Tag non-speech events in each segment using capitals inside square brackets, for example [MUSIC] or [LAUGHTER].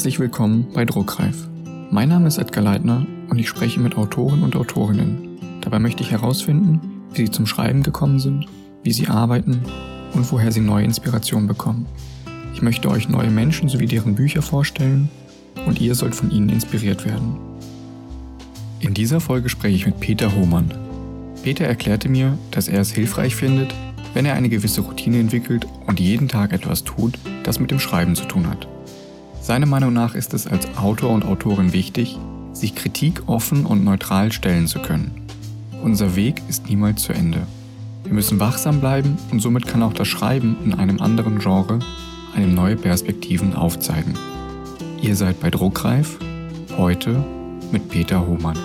Herzlich willkommen bei Druckreif. Mein Name ist Edgar Leitner und ich spreche mit Autoren und Autorinnen. Dabei möchte ich herausfinden, wie sie zum Schreiben gekommen sind, wie sie arbeiten und woher sie neue Inspirationen bekommen. Ich möchte euch neue Menschen sowie deren Bücher vorstellen und ihr sollt von ihnen inspiriert werden. In dieser Folge spreche ich mit Peter Hohmann. Peter erklärte mir, dass er es hilfreich findet, wenn er eine gewisse Routine entwickelt und jeden Tag etwas tut, das mit dem Schreiben zu tun hat. Seiner Meinung nach ist es als Autor und Autorin wichtig, sich Kritik offen und neutral stellen zu können. Unser Weg ist niemals zu Ende. Wir müssen wachsam bleiben und somit kann auch das Schreiben in einem anderen Genre einem neue Perspektiven aufzeigen. Ihr seid bei Druckreif, heute mit Peter Hohmann.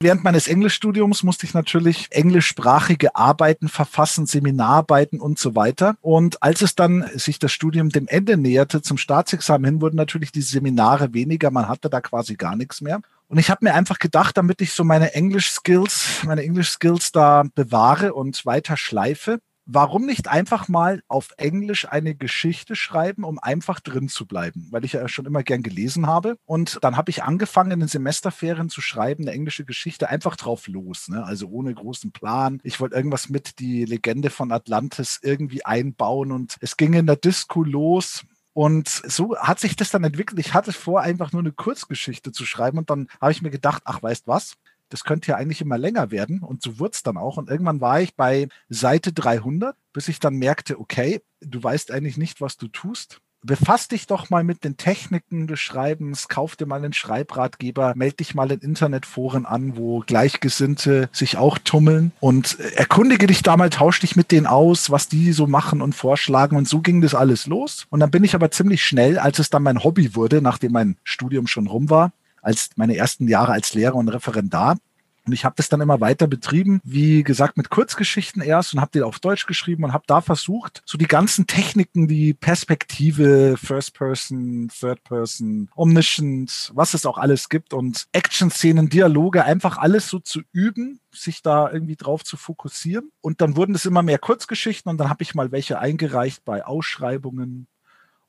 Während meines Englischstudiums musste ich natürlich englischsprachige Arbeiten verfassen, Seminararbeiten und so weiter. Und als es dann sich das Studium dem Ende näherte, zum Staatsexamen hin, wurden natürlich die Seminare weniger. Man hatte da quasi gar nichts mehr. Und ich habe mir einfach gedacht, damit ich so meine Englisch-Skills, meine Englisch-Skills da bewahre und weiter schleife, warum nicht einfach mal auf Englisch eine Geschichte schreiben, um einfach drin zu bleiben, weil ich ja schon immer gern gelesen habe. Und dann habe ich angefangen, in den Semesterferien zu schreiben, eine englische Geschichte, einfach drauf los, ne? also ohne großen Plan. Ich wollte irgendwas mit die Legende von Atlantis irgendwie einbauen und es ging in der Disco los. Und so hat sich das dann entwickelt. Ich hatte vor, einfach nur eine Kurzgeschichte zu schreiben. Und dann habe ich mir gedacht, ach, weißt was? Das könnte ja eigentlich immer länger werden und so wurde es dann auch. Und irgendwann war ich bei Seite 300, bis ich dann merkte, okay, du weißt eigentlich nicht, was du tust. Befass dich doch mal mit den Techniken des Schreibens, kauf dir mal einen Schreibratgeber, melde dich mal in Internetforen an, wo Gleichgesinnte sich auch tummeln und erkundige dich da mal, tausch dich mit denen aus, was die so machen und vorschlagen. Und so ging das alles los. Und dann bin ich aber ziemlich schnell, als es dann mein Hobby wurde, nachdem mein Studium schon rum war, als meine ersten Jahre als Lehrer und Referendar. Und ich habe das dann immer weiter betrieben, wie gesagt, mit Kurzgeschichten erst und habe die auf Deutsch geschrieben und habe da versucht, so die ganzen Techniken, die Perspektive, First Person, Third Person, Omniscient, was es auch alles gibt und Action-Szenen, Dialoge, einfach alles so zu üben, sich da irgendwie drauf zu fokussieren. Und dann wurden es immer mehr Kurzgeschichten und dann habe ich mal welche eingereicht bei Ausschreibungen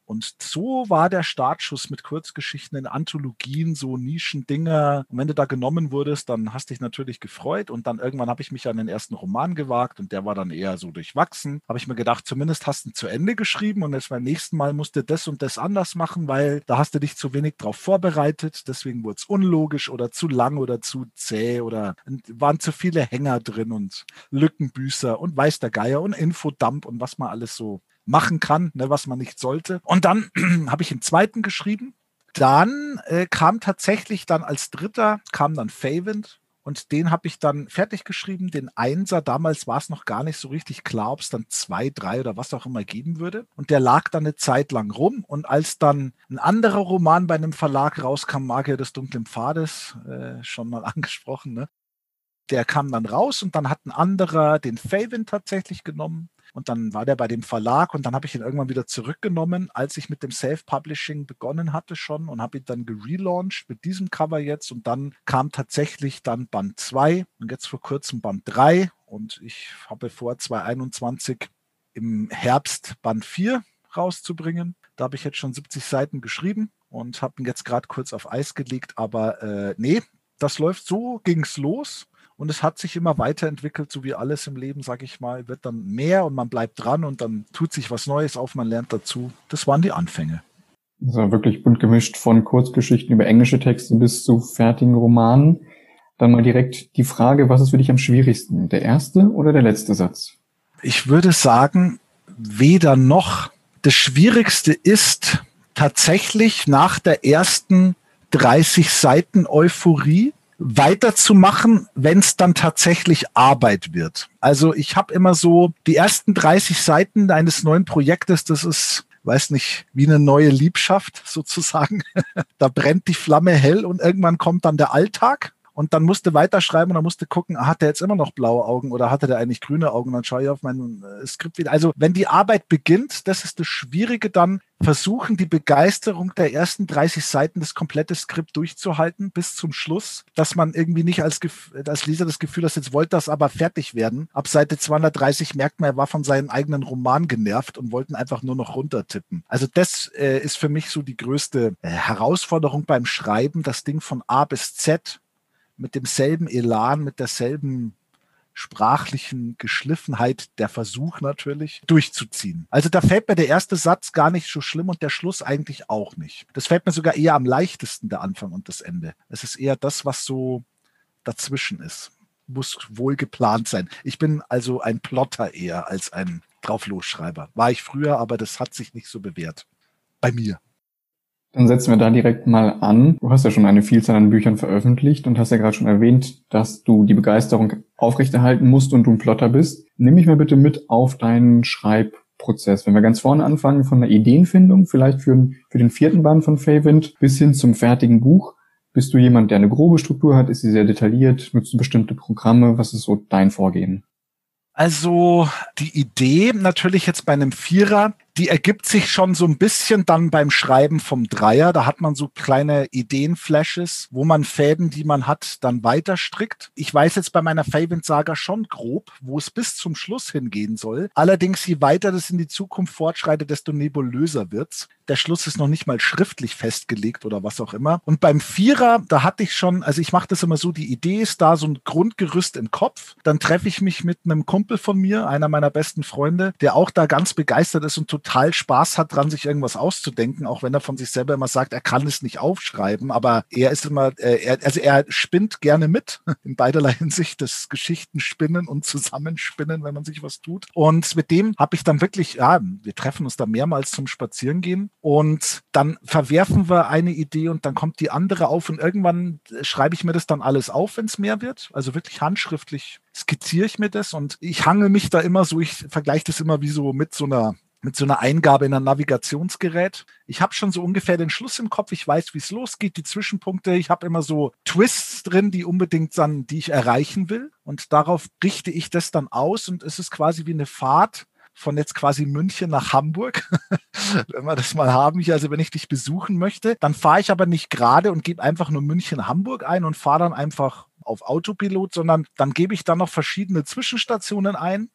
und so war der Startschuss mit Kurzgeschichten in Anthologien, so Nischendinger. Und wenn du da genommen wurdest, dann hast dich natürlich gefreut. Und dann irgendwann habe ich mich an den ersten Roman gewagt und der war dann eher so durchwachsen. Habe ich mir gedacht, zumindest hast du ihn zu Ende geschrieben und jetzt beim nächsten Mal musst du das und das anders machen, weil da hast du dich zu wenig drauf vorbereitet. Deswegen wurde es unlogisch oder zu lang oder zu zäh oder waren zu viele Hänger drin und Lückenbüßer und weiß der Geier und Infodump und was man alles so machen kann, ne, was man nicht sollte. Und dann [CLEARS THROAT] habe ich einen zweiten geschrieben. Dann äh, kam tatsächlich dann als dritter, kam dann Favent. Und den habe ich dann fertig geschrieben, den Einser. Damals war es noch gar nicht so richtig klar, ob es dann zwei, drei oder was auch immer geben würde. Und der lag dann eine Zeit lang rum. Und als dann ein anderer Roman bei einem Verlag rauskam, Magier des dunklen Pfades, äh, schon mal [LAUGHS] angesprochen, ne? der kam dann raus und dann hat ein anderer den Faven tatsächlich genommen und dann war der bei dem Verlag und dann habe ich ihn irgendwann wieder zurückgenommen, als ich mit dem Self-Publishing begonnen hatte schon und habe ihn dann gelauncht mit diesem Cover jetzt. Und dann kam tatsächlich dann Band 2 und jetzt vor kurzem Band 3. Und ich habe vor, 2021 im Herbst Band 4 rauszubringen. Da habe ich jetzt schon 70 Seiten geschrieben und habe ihn jetzt gerade kurz auf Eis gelegt. Aber äh, nee, das läuft so, ging es los. Und es hat sich immer weiterentwickelt, so wie alles im Leben, sage ich mal, wird dann mehr und man bleibt dran und dann tut sich was Neues auf, man lernt dazu. Das waren die Anfänge. Also wirklich bunt gemischt von Kurzgeschichten über englische Texte bis zu fertigen Romanen. Dann mal direkt die Frage, was ist für dich am schwierigsten? Der erste oder der letzte Satz? Ich würde sagen, weder noch. Das Schwierigste ist tatsächlich nach der ersten 30 Seiten Euphorie weiterzumachen, wenn es dann tatsächlich Arbeit wird. Also ich habe immer so die ersten 30 Seiten eines neuen Projektes, das ist weiß nicht, wie eine neue Liebschaft [LAUGHS] sozusagen. da brennt die Flamme hell und irgendwann kommt dann der Alltag und dann musste weiterschreiben und dann musste gucken, hat er jetzt immer noch blaue Augen oder hatte der eigentlich grüne Augen? Dann schaue ich auf mein äh, Skript wieder. Also wenn die Arbeit beginnt, das ist das Schwierige dann, versuchen, die Begeisterung der ersten 30 Seiten das komplette Skript durchzuhalten bis zum Schluss, dass man irgendwie nicht als, als Leser das Gefühl hat, jetzt wollte das aber fertig werden. Ab Seite 230 merkt man, er war von seinem eigenen Roman genervt und wollten einfach nur noch runtertippen. Also das äh, ist für mich so die größte äh, Herausforderung beim Schreiben, das Ding von A bis Z mit demselben Elan, mit derselben sprachlichen Geschliffenheit, der Versuch natürlich, durchzuziehen. Also da fällt mir der erste Satz gar nicht so schlimm und der Schluss eigentlich auch nicht. Das fällt mir sogar eher am leichtesten, der Anfang und das Ende. Es ist eher das, was so dazwischen ist. Muss wohl geplant sein. Ich bin also ein Plotter eher als ein Drauflosschreiber. War ich früher, aber das hat sich nicht so bewährt. Bei mir. Dann setzen wir da direkt mal an. Du hast ja schon eine Vielzahl an Büchern veröffentlicht und hast ja gerade schon erwähnt, dass du die Begeisterung aufrechterhalten musst und du ein Plotter bist. Nimm mich mal bitte mit auf deinen Schreibprozess. Wenn wir ganz vorne anfangen, von der Ideenfindung, vielleicht für, für den vierten Band von Feywind, bis hin zum fertigen Buch. Bist du jemand, der eine grobe Struktur hat? Ist sie sehr detailliert? Nutzt du bestimmte Programme? Was ist so dein Vorgehen? Also die Idee natürlich jetzt bei einem Vierer die ergibt sich schon so ein bisschen dann beim Schreiben vom Dreier. Da hat man so kleine Ideenflashes, wo man Fäden, die man hat, dann weiter strickt. Ich weiß jetzt bei meiner Favind-Saga schon grob, wo es bis zum Schluss hingehen soll. Allerdings, je weiter das in die Zukunft fortschreitet, desto nebulöser wird's. Der Schluss ist noch nicht mal schriftlich festgelegt oder was auch immer. Und beim Vierer, da hatte ich schon, also ich mache das immer so, die Idee ist da, so ein Grundgerüst im Kopf. Dann treffe ich mich mit einem Kumpel von mir, einer meiner besten Freunde, der auch da ganz begeistert ist und total total Spaß hat dran, sich irgendwas auszudenken, auch wenn er von sich selber immer sagt, er kann es nicht aufschreiben, aber er ist immer, äh, er, also er spinnt gerne mit [LAUGHS] in beiderlei Hinsicht, das Geschichten spinnen und zusammenspinnen, wenn man sich was tut. Und mit dem habe ich dann wirklich, ja, wir treffen uns da mehrmals zum Spazierengehen. Und dann verwerfen wir eine Idee und dann kommt die andere auf und irgendwann schreibe ich mir das dann alles auf, wenn es mehr wird, also wirklich handschriftlich skizziere ich mir das und ich hange mich da immer so, ich vergleiche das immer wie so mit so einer mit so einer Eingabe in ein Navigationsgerät. Ich habe schon so ungefähr den Schluss im Kopf. Ich weiß, wie es losgeht, die Zwischenpunkte. Ich habe immer so Twists drin, die unbedingt dann, die ich erreichen will. Und darauf richte ich das dann aus. Und es ist quasi wie eine Fahrt von jetzt quasi München nach Hamburg, [LAUGHS] wenn wir das mal haben hier. Also wenn ich dich besuchen möchte, dann fahre ich aber nicht gerade und gebe einfach nur München-Hamburg ein und fahre dann einfach auf Autopilot, sondern dann gebe ich dann noch verschiedene Zwischenstationen ein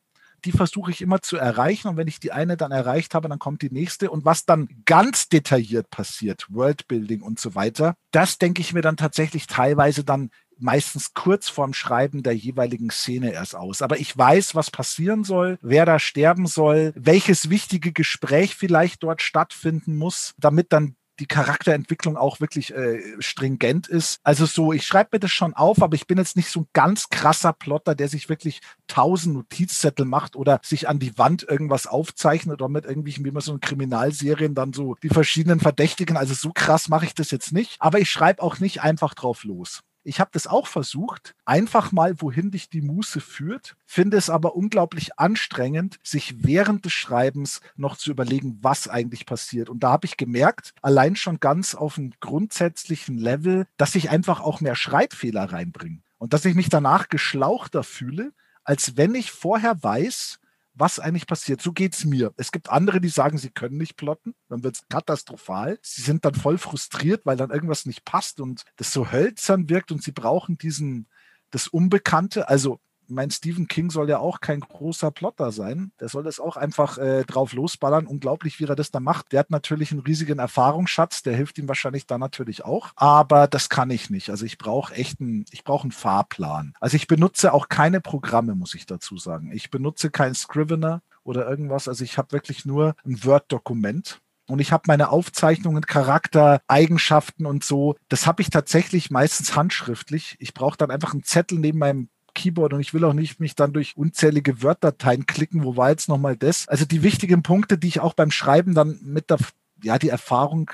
die versuche ich immer zu erreichen. Und wenn ich die eine dann erreicht habe, dann kommt die nächste. Und was dann ganz detailliert passiert, Worldbuilding und so weiter, das denke ich mir dann tatsächlich teilweise dann meistens kurz vorm Schreiben der jeweiligen Szene erst aus. Aber ich weiß, was passieren soll, wer da sterben soll, welches wichtige Gespräch vielleicht dort stattfinden muss, damit dann die Charakterentwicklung auch wirklich äh, stringent ist. Also so, ich schreibe mir das schon auf, aber ich bin jetzt nicht so ein ganz krasser Plotter, der sich wirklich tausend Notizzettel macht oder sich an die Wand irgendwas aufzeichnet oder mit irgendwelchen, wie man so in Kriminalserien dann so die verschiedenen Verdächtigen. Also so krass mache ich das jetzt nicht. Aber ich schreibe auch nicht einfach drauf los. Ich habe das auch versucht, einfach mal, wohin dich die Muße führt, finde es aber unglaublich anstrengend, sich während des Schreibens noch zu überlegen, was eigentlich passiert. Und da habe ich gemerkt, allein schon ganz auf einem grundsätzlichen Level, dass ich einfach auch mehr Schreibfehler reinbringe und dass ich mich danach geschlauchter fühle, als wenn ich vorher weiß, was eigentlich passiert. So geht's mir. Es gibt andere, die sagen, sie können nicht plotten, dann wird's katastrophal. Sie sind dann voll frustriert, weil dann irgendwas nicht passt und das so hölzern wirkt und sie brauchen diesen, das Unbekannte. Also mein Stephen King soll ja auch kein großer Plotter sein. Der soll das auch einfach äh, drauf losballern. Unglaublich, wie er das da macht. Der hat natürlich einen riesigen Erfahrungsschatz. Der hilft ihm wahrscheinlich da natürlich auch. Aber das kann ich nicht. Also ich brauche echt einen, ich brauche einen Fahrplan. Also ich benutze auch keine Programme, muss ich dazu sagen. Ich benutze kein Scrivener oder irgendwas. Also ich habe wirklich nur ein Word-Dokument. Und ich habe meine Aufzeichnungen, Charakter, Eigenschaften und so. Das habe ich tatsächlich meistens handschriftlich. Ich brauche dann einfach einen Zettel neben meinem Keyboard und ich will auch nicht mich dann durch unzählige Word-Dateien klicken. Wo war jetzt nochmal das? Also die wichtigen Punkte, die ich auch beim Schreiben dann mit der, ja, die Erfahrung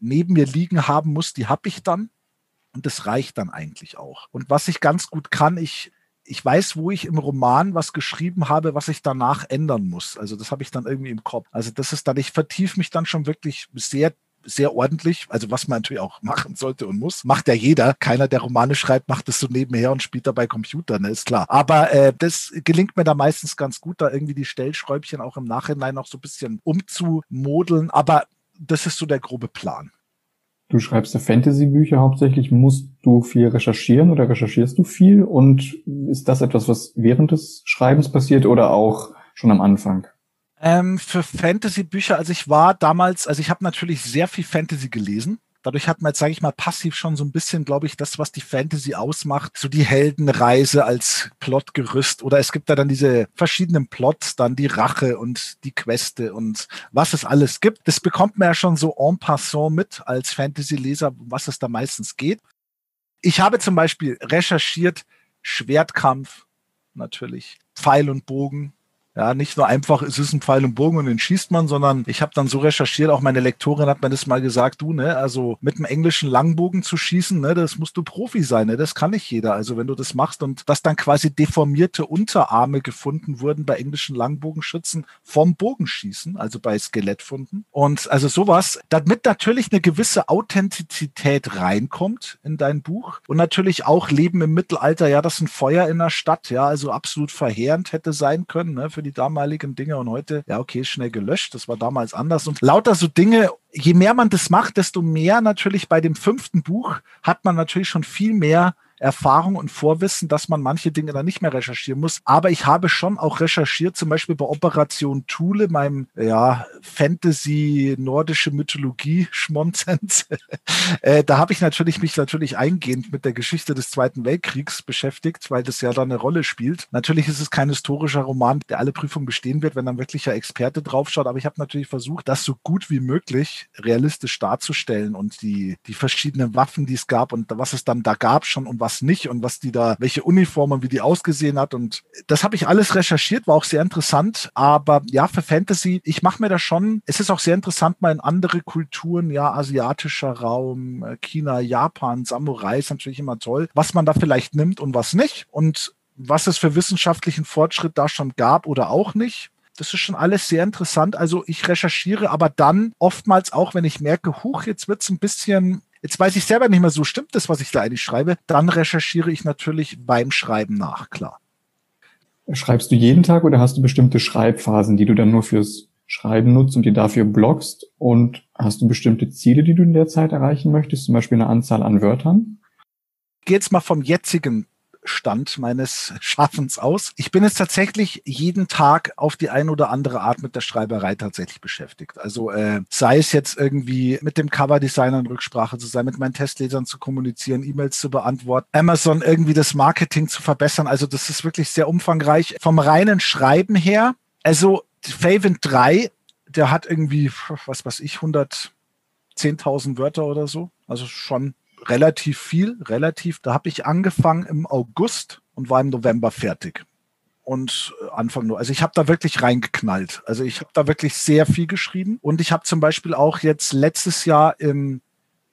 neben mir liegen haben muss, die habe ich dann. Und das reicht dann eigentlich auch. Und was ich ganz gut kann, ich, ich weiß, wo ich im Roman was geschrieben habe, was ich danach ändern muss. Also das habe ich dann irgendwie im Kopf. Also das ist dann, ich vertiefe mich dann schon wirklich sehr sehr ordentlich, also was man natürlich auch machen sollte und muss. Macht ja jeder. Keiner, der Romane schreibt, macht das so nebenher und spielt dabei Computer, ne, ist klar. Aber äh, das gelingt mir da meistens ganz gut, da irgendwie die Stellschräubchen auch im Nachhinein noch so ein bisschen umzumodeln. Aber das ist so der grobe Plan. Du schreibst ja Fantasy-Bücher hauptsächlich. Musst du viel recherchieren oder recherchierst du viel? Und ist das etwas, was während des Schreibens passiert oder auch schon am Anfang? Ähm, für Fantasy-Bücher, also ich war damals, also ich habe natürlich sehr viel Fantasy gelesen. Dadurch hat man jetzt, sage ich mal, passiv schon so ein bisschen, glaube ich, das, was die Fantasy ausmacht, so die Heldenreise als Plotgerüst. Oder es gibt da dann diese verschiedenen Plots, dann die Rache und die Queste und was es alles gibt. Das bekommt man ja schon so en passant mit als Fantasy-Leser, was es da meistens geht. Ich habe zum Beispiel recherchiert Schwertkampf, natürlich, Pfeil und Bogen, ja, nicht nur einfach, es ist ein Pfeil und Bogen und den schießt man, sondern ich habe dann so recherchiert, auch meine Lektorin hat mir das mal gesagt, du, ne, also mit einem englischen Langbogen zu schießen, ne, das musst du Profi sein, ne, das kann nicht jeder. Also wenn du das machst und dass dann quasi deformierte Unterarme gefunden wurden bei englischen Langbogenschützen vom Bogenschießen, also bei Skelettfunden. Und also sowas, damit natürlich eine gewisse Authentizität reinkommt in dein Buch und natürlich auch Leben im Mittelalter, ja, das ist ein Feuer in der Stadt, ja, also absolut verheerend hätte sein können, ne, für die damaligen Dinge und heute, ja, okay, schnell gelöscht. Das war damals anders. Und lauter so Dinge, je mehr man das macht, desto mehr natürlich bei dem fünften Buch hat man natürlich schon viel mehr Erfahrung und Vorwissen, dass man manche Dinge dann nicht mehr recherchieren muss. Aber ich habe schon auch recherchiert, zum Beispiel bei Operation Thule, meinem ja, Fantasy, nordische Mythologie [LAUGHS] Schmonzens. [LAUGHS] äh, da habe ich natürlich mich natürlich eingehend mit der Geschichte des Zweiten Weltkriegs beschäftigt, weil das ja da eine Rolle spielt. Natürlich ist es kein historischer Roman, der alle Prüfungen bestehen wird, wenn dann wirklicher Experte draufschaut. Aber ich habe natürlich versucht, das so gut wie möglich realistisch darzustellen und die, die verschiedenen Waffen, die es gab und was es dann da gab schon und was nicht und was die da, welche Uniformen, wie die ausgesehen hat. Und das habe ich alles recherchiert, war auch sehr interessant. Aber ja, für Fantasy, ich mache mir da schon, es ist auch sehr interessant, mal in andere Kulturen, ja, asiatischer Raum, äh, China, Japan, Samurai ist natürlich immer toll, was man da vielleicht nimmt und was nicht. Und was es für wissenschaftlichen Fortschritt da schon gab oder auch nicht. Das ist schon alles sehr interessant. Also ich recherchiere aber dann oftmals auch, wenn ich merke, huch, jetzt wird es ein bisschen Jetzt weiß ich selber nicht mehr so, stimmt das, was ich da eigentlich schreibe? Dann recherchiere ich natürlich beim Schreiben nach, klar. Schreibst du jeden Tag oder hast du bestimmte Schreibphasen, die du dann nur fürs Schreiben nutzt und die dafür blockst? Und hast du bestimmte Ziele, die du in der Zeit erreichen möchtest, zum Beispiel eine Anzahl an Wörtern? Ich gehe jetzt mal vom jetzigen Stand meines [LAUGHS] Schaffens aus. Ich bin jetzt tatsächlich jeden Tag auf die eine oder andere Art mit der Schreiberei tatsächlich beschäftigt. Also äh, sei es jetzt irgendwie mit dem Coverdesigner in Rücksprache zu sein, mit meinen Testlesern zu kommunizieren, E-Mails zu beantworten, Amazon irgendwie das Marketing zu verbessern. Also das ist wirklich sehr umfangreich. Vom reinen Schreiben her, also Faven 3, der hat irgendwie, was weiß ich, 110.000 Wörter oder so. Also schon relativ viel, relativ. Da habe ich angefangen im August und war im November fertig. Und äh, Anfang nur. Also ich habe da wirklich reingeknallt. Also ich habe da wirklich sehr viel geschrieben. Und ich habe zum Beispiel auch jetzt letztes Jahr im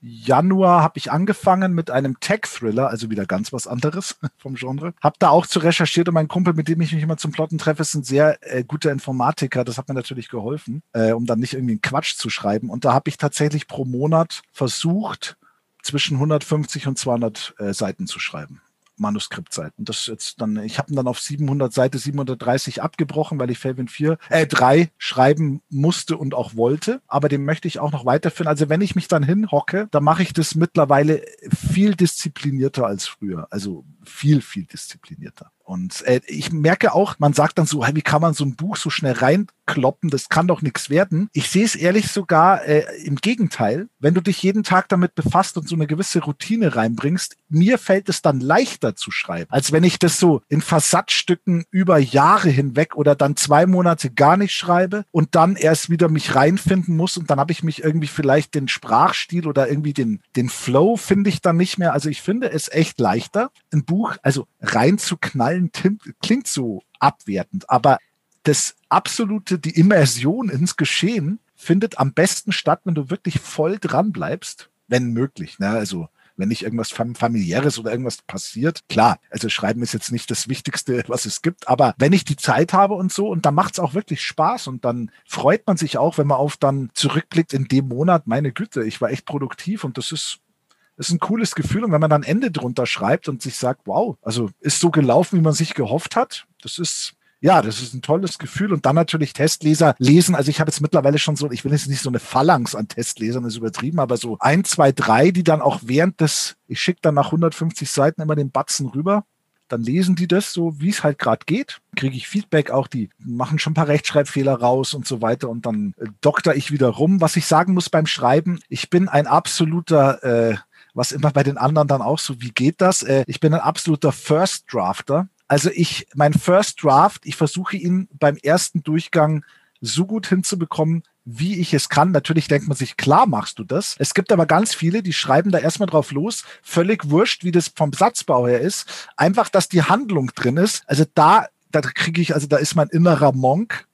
Januar habe ich angefangen mit einem Tech-Thriller, also wieder ganz was anderes [LAUGHS] vom Genre. Hab da auch zu recherchiert und mein Kumpel, mit dem ich mich immer zum Plotten treffe, ist ein sehr äh, guter Informatiker. Das hat mir natürlich geholfen, äh, um dann nicht irgendwie einen Quatsch zu schreiben. Und da habe ich tatsächlich pro Monat versucht, zwischen 150 und 200 äh, Seiten zu schreiben. Manuskriptseiten. Das jetzt dann, ich habe dann auf 700 Seite 730 abgebrochen, weil ich Felvin 4, äh 3 schreiben musste und auch wollte. Aber den möchte ich auch noch weiterführen. Also wenn ich mich dann hinhocke, dann mache ich das mittlerweile viel disziplinierter als früher. Also viel, viel disziplinierter. Und äh, ich merke auch, man sagt dann so, hey, wie kann man so ein Buch so schnell reinkloppen? Das kann doch nichts werden. Ich sehe es ehrlich sogar äh, im Gegenteil. Wenn du dich jeden Tag damit befasst und so eine gewisse Routine reinbringst, mir fällt es dann leichter zu schreiben, als wenn ich das so in Versatzstücken über Jahre hinweg oder dann zwei Monate gar nicht schreibe und dann erst wieder mich reinfinden muss und dann habe ich mich irgendwie vielleicht den Sprachstil oder irgendwie den, den Flow finde ich dann nicht mehr. Also ich finde es echt leichter, ein Buch, also reinzuknallen, klingt so abwertend, aber das absolute, die Immersion ins Geschehen findet am besten statt, wenn du wirklich voll dran bleibst, wenn möglich. Ne? Also wenn nicht irgendwas familiäres oder irgendwas passiert. Klar, also Schreiben ist jetzt nicht das Wichtigste, [LAUGHS] was es gibt, aber wenn ich die Zeit habe und so, und dann macht es auch wirklich Spaß und dann freut man sich auch, wenn man auf dann zurückblickt in dem Monat, meine Güte, ich war echt produktiv und das ist ist ein cooles Gefühl. Und wenn man dann Ende drunter schreibt und sich sagt, wow, also ist so gelaufen, wie man sich gehofft hat, das ist ja, das ist ein tolles Gefühl. Und dann natürlich Testleser lesen. Also ich habe jetzt mittlerweile schon so, ich will jetzt nicht so eine Phalanx an Testlesern, ist übertrieben, aber so ein, zwei, drei, die dann auch während des, ich schicke dann nach 150 Seiten immer den Batzen rüber. Dann lesen die das so, wie es halt gerade geht. Kriege ich Feedback auch, die machen schon ein paar Rechtschreibfehler raus und so weiter. Und dann äh, dokter ich wieder rum. Was ich sagen muss beim Schreiben, ich bin ein absoluter äh, was immer bei den anderen dann auch so, wie geht das? Äh, ich bin ein absoluter First Drafter. Also ich, mein First Draft, ich versuche ihn beim ersten Durchgang so gut hinzubekommen, wie ich es kann. Natürlich denkt man sich, klar machst du das. Es gibt aber ganz viele, die schreiben da erstmal drauf los, völlig wurscht, wie das vom Satzbau her ist. Einfach, dass die Handlung drin ist. Also da, da kriege ich, also da ist mein innerer Monk.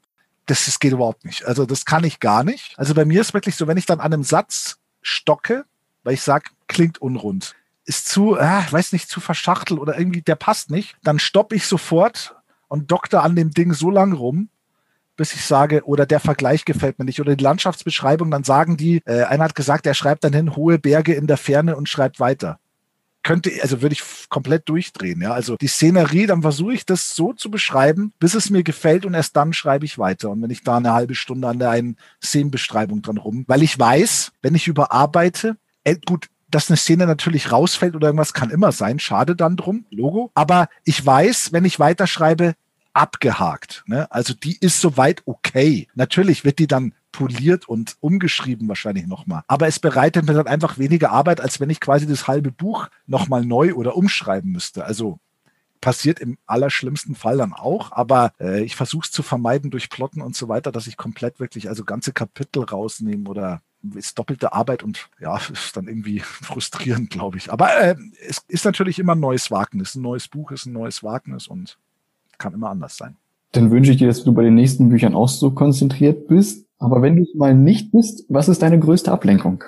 Das, das geht überhaupt nicht. Also das kann ich gar nicht. Also bei mir ist wirklich so, wenn ich dann an einem Satz stocke, weil ich sage, klingt unrund ist zu, äh, weiß nicht, zu verschachtelt oder irgendwie, der passt nicht, dann stoppe ich sofort und dokter an dem Ding so lang rum, bis ich sage, oder der Vergleich gefällt mir nicht. Oder die Landschaftsbeschreibung, dann sagen die, äh, einer hat gesagt, er schreibt dann hin hohe Berge in der Ferne und schreibt weiter. Könnte, also würde ich komplett durchdrehen, ja. Also die Szenerie, dann versuche ich das so zu beschreiben, bis es mir gefällt und erst dann schreibe ich weiter. Und wenn ich da eine halbe Stunde an der einen Szenenbeschreibung dran rum, weil ich weiß, wenn ich überarbeite, gut, dass eine Szene natürlich rausfällt oder irgendwas kann immer sein. Schade dann drum, Logo. Aber ich weiß, wenn ich weiterschreibe, abgehakt. Ne? Also die ist soweit okay. Natürlich wird die dann poliert und umgeschrieben wahrscheinlich nochmal. Aber es bereitet mir dann einfach weniger Arbeit, als wenn ich quasi das halbe Buch nochmal neu oder umschreiben müsste. Also passiert im allerschlimmsten Fall dann auch, aber äh, ich versuche es zu vermeiden durch Plotten und so weiter, dass ich komplett wirklich also ganze Kapitel rausnehme oder ist doppelte Arbeit und ja, [LAUGHS] ist dann irgendwie frustrierend, glaube ich. Aber äh, es ist natürlich immer ein neues Wagnis. Ein neues Buch ist ein neues Wagnis und kann immer anders sein. Dann wünsche ich dir, dass du bei den nächsten Büchern auch so konzentriert bist. Aber wenn du es mal nicht bist, was ist deine größte Ablenkung?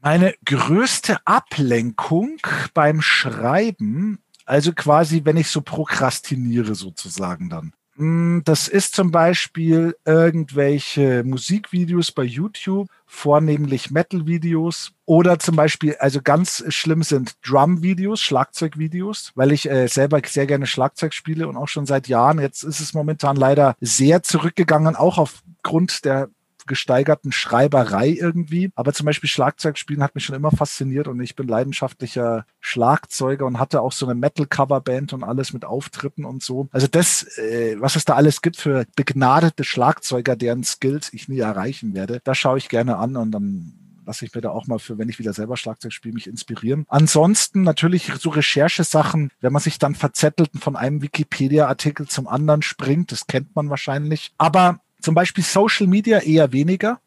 Meine größte Ablenkung beim Schreiben, also quasi, wenn ich so prokrastiniere sozusagen dann. Hm, das ist zum Beispiel irgendwelche Musikvideos bei YouTube, vornehmlich Metal-Videos oder zum Beispiel, also ganz schlimm sind Drum-Videos, Schlagzeug-Videos, weil ich äh, selber sehr gerne Schlagzeug spiele und auch schon seit Jahren. Jetzt ist es momentan leider sehr zurückgegangen, auch aufgrund der gesteigerten Schreiberei irgendwie. Aber zum Beispiel Schlagzeugspielen hat mich schon immer fasziniert und ich bin leidenschaftlicher Schlagzeuger und hatte auch so eine Metal-Cover-Band und alles mit Auftritten und so. Also das, äh, was es da alles gibt für begnadete Schlagzeuger, deren Skills ich nie erreichen werde, da schaue ich gerne an und dann lasse ich mir da auch mal für, wenn ich wieder selber Schlagzeug spiele, mich inspirieren. Ansonsten natürlich so Recherchesachen, wenn man sich dann verzettelt und von einem Wikipedia-Artikel zum anderen springt, das kennt man wahrscheinlich. Aber zum Beispiel Social Media eher weniger.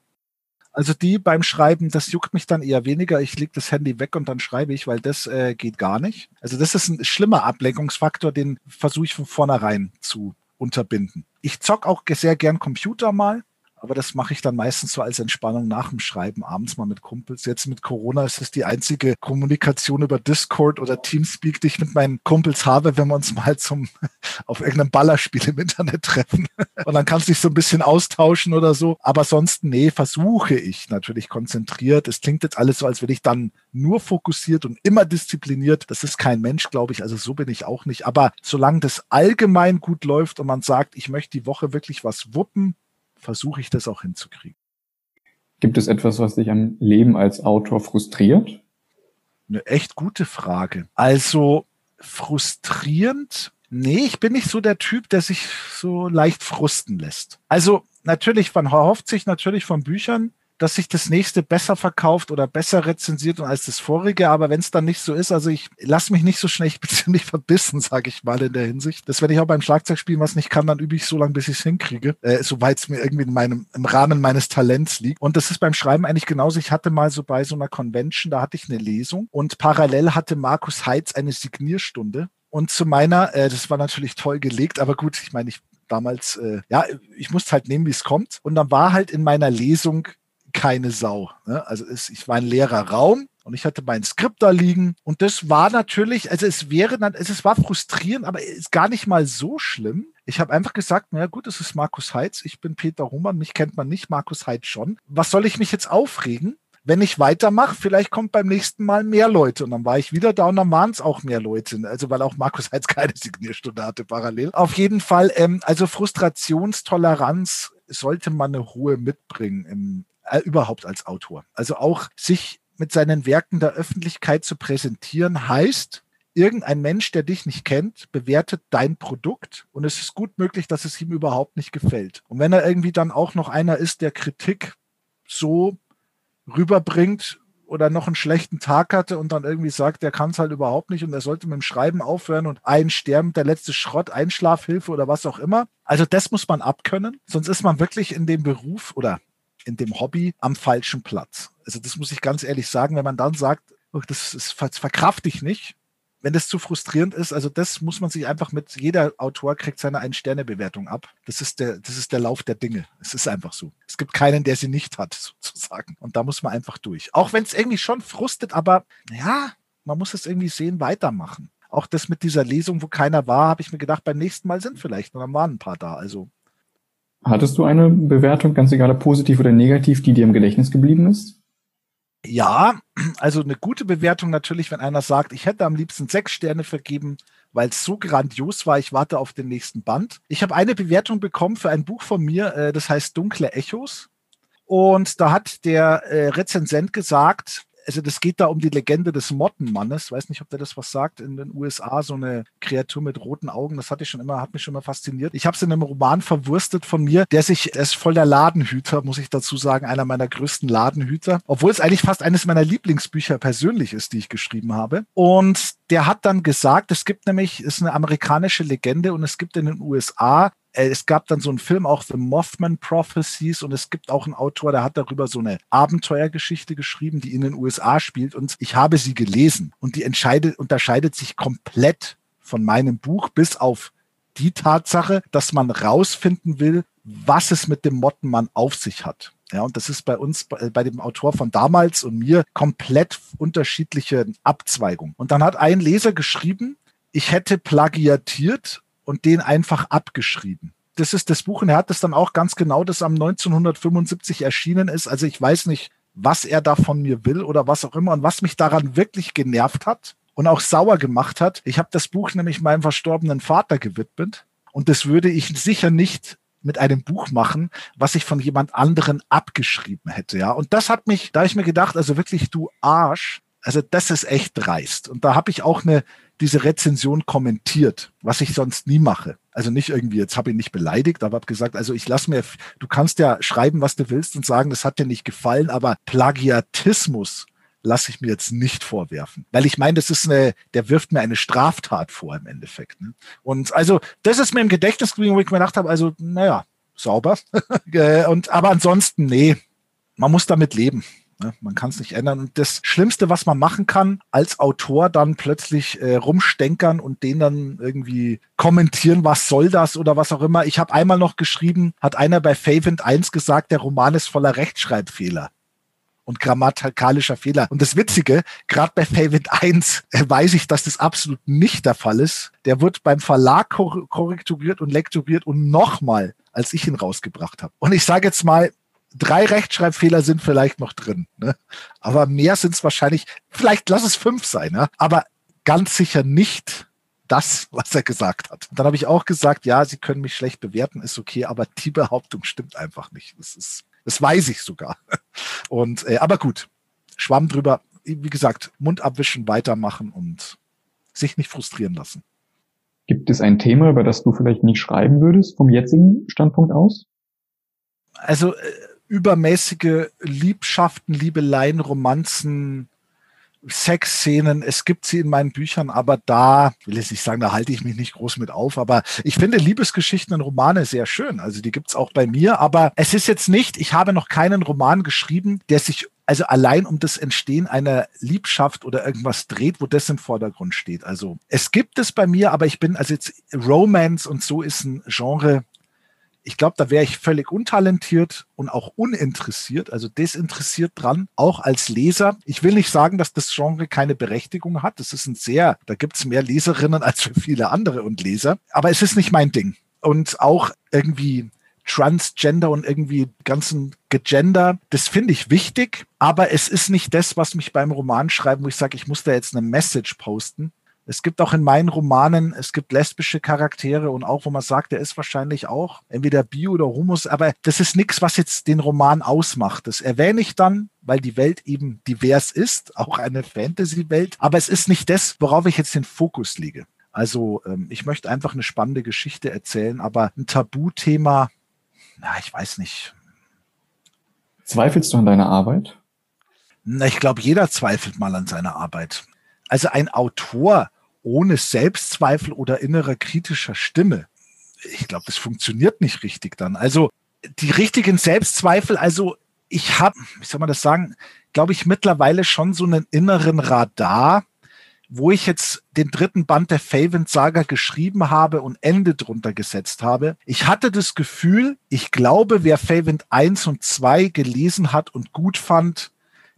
Also die beim Schreiben, das juckt mich dann eher weniger. Ich lege das Handy weg und dann schreibe ich, weil das äh, geht gar nicht. Also das ist ein schlimmer Ablenkungsfaktor, den versuche ich von vornherein zu unterbinden. Ich zock auch sehr gern Computer mal. Aber das mache ich dann meistens so als Entspannung nach dem Schreiben, abends mal mit Kumpels. Jetzt mit Corona ist es die einzige Kommunikation über Discord oder Teamspeak, die ich mit meinen Kumpels habe, wenn wir uns mal zum [LAUGHS] auf irgendeinem Ballerspiel im Internet treffen. [LAUGHS] Und dann kannst du dich so ein bisschen austauschen oder so. Aber sonst, nee, versuche ich natürlich konzentriert. Es klingt jetzt alles so, als wenn ich dann nur fokussiert und immer diszipliniert. Das ist kein Mensch, glaube ich. Also so bin ich auch nicht. Aber solange das allgemein gut läuft und man sagt, ich möchte die Woche wirklich was wuppen, versuche ich das auch hinzukriegen. Gibt es etwas, was dich am Leben als Autor frustriert? Eine echt gute Frage. Also frustrierend. Nee, ich bin nicht so der Typ, der sich so leicht frusten lässt. Also natürlich, man erhofft sich natürlich von Büchern, dass sich das nächste besser verkauft oder besser rezensiert als das vorige. Aber wenn es dann nicht so ist, also ich lasse mich nicht so schnell, ich bin [LAUGHS] ziemlich verbissen, sage ich mal in der Hinsicht. Das, wenn ich auch beim Schlagzeugspielen was nicht kann, dann übe ich so lange, bis ich es hinkriege, äh, soweit es mir irgendwie in meinem, im Rahmen meines Talents liegt. Und das ist beim Schreiben eigentlich genauso. Ich hatte mal so bei so einer Convention, da hatte ich eine Lesung und parallel hatte Markus Heitz eine Signierstunde. Und zu meiner, äh, das war natürlich toll gelegt, aber gut, ich meine, ich damals, äh, ja, ich musste halt nehmen, wie es kommt. Und dann war halt in meiner Lesung keine Sau. Ne? Also es, ich war ein leerer Raum und ich hatte mein Skript da liegen und das war natürlich, also es wäre dann, also es war frustrierend, aber es ist gar nicht mal so schlimm. Ich habe einfach gesagt, na gut, es ist Markus Heitz, ich bin Peter Humann, mich kennt man nicht, Markus Heitz schon. Was soll ich mich jetzt aufregen? wenn ich weitermache, vielleicht kommt beim nächsten Mal mehr Leute. Und dann war ich wieder da und dann waren es auch mehr Leute. Also weil auch Markus jetzt [LAUGHS] keine Signierstunde hatte parallel. Auf jeden Fall, ähm, also Frustrationstoleranz sollte man eine hohe mitbringen, im, äh, überhaupt als Autor. Also auch sich mit seinen Werken der Öffentlichkeit zu präsentieren, heißt, irgendein Mensch, der dich nicht kennt, bewertet dein Produkt und es ist gut möglich, dass es ihm überhaupt nicht gefällt. Und wenn er irgendwie dann auch noch einer ist, der Kritik so rüberbringt oder noch einen schlechten Tag hatte und dann irgendwie sagt, der kann es halt überhaupt nicht und er sollte mit dem Schreiben aufhören und einsterben, der letzte Schrott, Einschlafhilfe oder was auch immer. Also das muss man abkönnen, sonst ist man wirklich in dem Beruf oder in dem Hobby am falschen Platz. Also das muss ich ganz ehrlich sagen, wenn man dann sagt, oh, das, ist, das verkraft ich nicht, wenn das zu frustrierend ist, also das muss man sich einfach mit, jeder Autor kriegt seine Ein-Sterne-Bewertung ab. Das ist der, das ist der Lauf der Dinge. Es ist einfach so. Es gibt keinen, der sie nicht hat, [LAUGHS] sozusagen. Und da muss man einfach durch. Auch wenn es irgendwie schon frustet, aber ja, man muss es irgendwie sehen, weitermachen. Auch das mit dieser Lesung, wo keiner war, habe ich mir gedacht, beim nächsten Mal sind vielleicht, und dann waren ein paar da. Also. Hattest du eine Bewertung, ganz egal ob positiv oder negativ, die dir im Gedächtnis geblieben ist? Ja, also eine gute Bewertung natürlich, wenn einer sagt, ich hätte am liebsten sechs Sterne vergeben, weil es so grandios war, ich warte auf den nächsten Band. Ich habe eine Bewertung bekommen für ein Buch von mir, äh, das heißt Dunkle Echos. Und da hat der äh, Rezensent gesagt, also das geht da um die Legende des Mottenmannes. Weiß nicht, ob der das was sagt. In den USA so eine Kreatur mit roten Augen. Das hatte ich schon immer, hat mich schon immer fasziniert. Ich habe es in einem Roman verwurstet von mir, der sich, er ist voll der Ladenhüter, muss ich dazu sagen, einer meiner größten Ladenhüter. Obwohl es eigentlich fast eines meiner Lieblingsbücher persönlich ist, die ich geschrieben habe. Und der hat dann gesagt, es gibt nämlich, es ist eine amerikanische Legende und es gibt in den USA es gab dann so einen Film, auch The Mothman Prophecies, und es gibt auch einen Autor, der hat darüber so eine Abenteuergeschichte geschrieben, die in den USA spielt. Und ich habe sie gelesen. Und die entscheidet, unterscheidet sich komplett von meinem Buch, bis auf die Tatsache, dass man rausfinden will, was es mit dem Mottenmann auf sich hat. Ja, und das ist bei uns, bei, bei dem Autor von damals und mir komplett unterschiedliche Abzweigungen. Und dann hat ein Leser geschrieben, ich hätte plagiatiert und den einfach abgeschrieben. Das ist das Buch und er hat das dann auch ganz genau, das am 1975 erschienen ist. Also ich weiß nicht, was er da von mir will oder was auch immer und was mich daran wirklich genervt hat und auch sauer gemacht hat. Ich habe das Buch nämlich meinem verstorbenen Vater gewidmet und das würde ich sicher nicht mit einem Buch machen, was ich von jemand anderen abgeschrieben hätte, ja. Und das hat mich, da ich mir gedacht, also wirklich du Arsch, also das ist echt dreist. Und da habe ich auch eine diese Rezension kommentiert, was ich sonst nie mache. Also nicht irgendwie, jetzt habe ich nicht beleidigt, aber habe gesagt, also ich lasse mir, du kannst ja schreiben, was du willst und sagen, das hat dir nicht gefallen, aber Plagiatismus lasse ich mir jetzt nicht vorwerfen. Weil ich meine, das ist eine, der wirft mir eine Straftat vor im Endeffekt. Ne? Und also, das ist mir im Gedächtnis geblieben, wo ich mir gedacht habe, also, naja, sauber. [LAUGHS] Äh, und aber ansonsten, nee, man muss damit leben. Ne? Man kann es nicht ändern. Und das Schlimmste, was man machen kann, als Autor dann plötzlich äh, rumstenkern und den dann irgendwie kommentieren, was soll das oder was auch immer. Ich habe einmal noch geschrieben, hat einer bei Favent 1 gesagt, der Roman ist voller Rechtschreibfehler und grammatikalischer Fehler. Und das Witzige, gerade bei Favorite 1 äh, weiß ich, dass das absolut nicht der Fall ist. Der wird beim Verlag korrigiert und lektoriert und nochmal, als ich ihn rausgebracht habe. Und ich sage jetzt mal, drei Rechtschreibfehler sind vielleicht noch drin. Ne? Aber mehr sind es wahrscheinlich, vielleicht lass es fünf sein, ne? aber ganz sicher nicht das, was er gesagt hat. Und dann habe ich auch gesagt, ja, Sie können mich schlecht bewerten, ist okay, aber die Behauptung stimmt einfach nicht. Das ist, das weiß ich sogar. Und äh, aber gut, Schwamm drüber. Wie gesagt, Mund abwischen, weitermachen und sich nicht frustrieren lassen. Gibt es ein Thema, über das du vielleicht nicht schreiben würdest, vom jetzigen Standpunkt aus? Also äh, übermäßige Liebschaften, Liebeleien, Romanzen, Sexszenen. Es gibt sie in meinen Büchern, aber da will ich nicht sagen, da halte ich mich nicht groß mit auf. Aber ich finde Liebesgeschichten und Romane sehr schön. Also die gibt's auch bei mir. Aber es ist jetzt nicht, ich habe noch keinen Roman geschrieben, der sich also allein um das Entstehen einer Liebschaft oder irgendwas dreht, wo das im Vordergrund steht. Also es gibt es bei mir, aber ich bin also jetzt Romance und so ist ein Genre, ich glaube, da wäre ich völlig untalentiert und auch uninteressiert, also desinteressiert dran, auch als Leser. Ich will nicht sagen, dass das Genre keine Berechtigung hat. Das ist ein sehr, da gibt es mehr Leserinnen als für viele andere und Leser. Aber es ist nicht mein Ding. Und auch irgendwie Transgender und irgendwie ganzen Gegender, das finde ich wichtig, aber es ist nicht das, was mich beim Roman schreiben, wo ich sage, ich muss da jetzt eine Message posten. Es gibt auch in meinen Romanen, es gibt lesbische Charaktere und auch, wo man sagt, der ist wahrscheinlich auch entweder bi oder homus, aber das ist nichts, was jetzt den Roman ausmacht. Das erwähne ich dann, weil die Welt eben divers ist, auch eine Fantasy-Welt, aber es ist nicht das, worauf ich jetzt den Fokus lege. Also ähm, ich möchte einfach eine spannende Geschichte erzählen, aber ein Tabuthema, na, ich weiß nicht. Zweifelst du an deiner Arbeit? Na, ich glaube, jeder zweifelt mal an seiner Arbeit. Also ein Autor ohne Selbstzweifel oder innerer kritischer Stimme, ich glaube, das funktioniert nicht richtig dann. Also die richtigen Selbstzweifel, also ich habe, wie soll man das sagen, glaube ich mittlerweile schon so einen inneren Radar, wo ich jetzt den dritten Band der Faven Saga geschrieben habe und Ende drunter gesetzt habe. Ich hatte das Gefühl, ich glaube, wer Faven 1 und 2 gelesen hat und gut fand,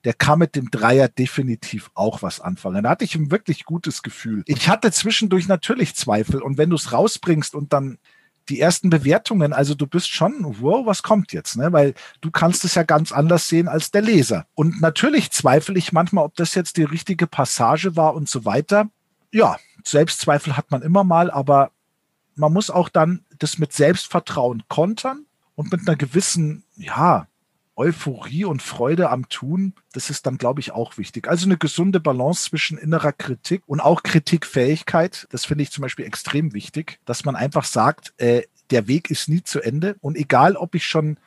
der kann mit dem Dreier definitiv auch was anfangen. Da hatte ich ein wirklich gutes Gefühl. Ich hatte zwischendurch natürlich Zweifel und wenn du es rausbringst und dann die ersten Bewertungen, also du bist schon, wow, was kommt jetzt, ne? Weil du kannst es ja ganz anders sehen als der Leser. Und natürlich zweifle ich manchmal, ob das jetzt die richtige Passage war und so weiter. Ja, Selbstzweifel hat man immer mal, aber man muss auch dann das mit Selbstvertrauen kontern und mit einer gewissen, ja, Euphorie und Freude am Tun, das ist dann, glaube ich, auch wichtig. Also eine gesunde Balance zwischen innerer Kritik und auch Kritikfähigkeit. Das finde ich zum Beispiel extrem wichtig, dass man einfach sagt, äh, der Weg ist nie zu Ende. Und egal, ob ich schon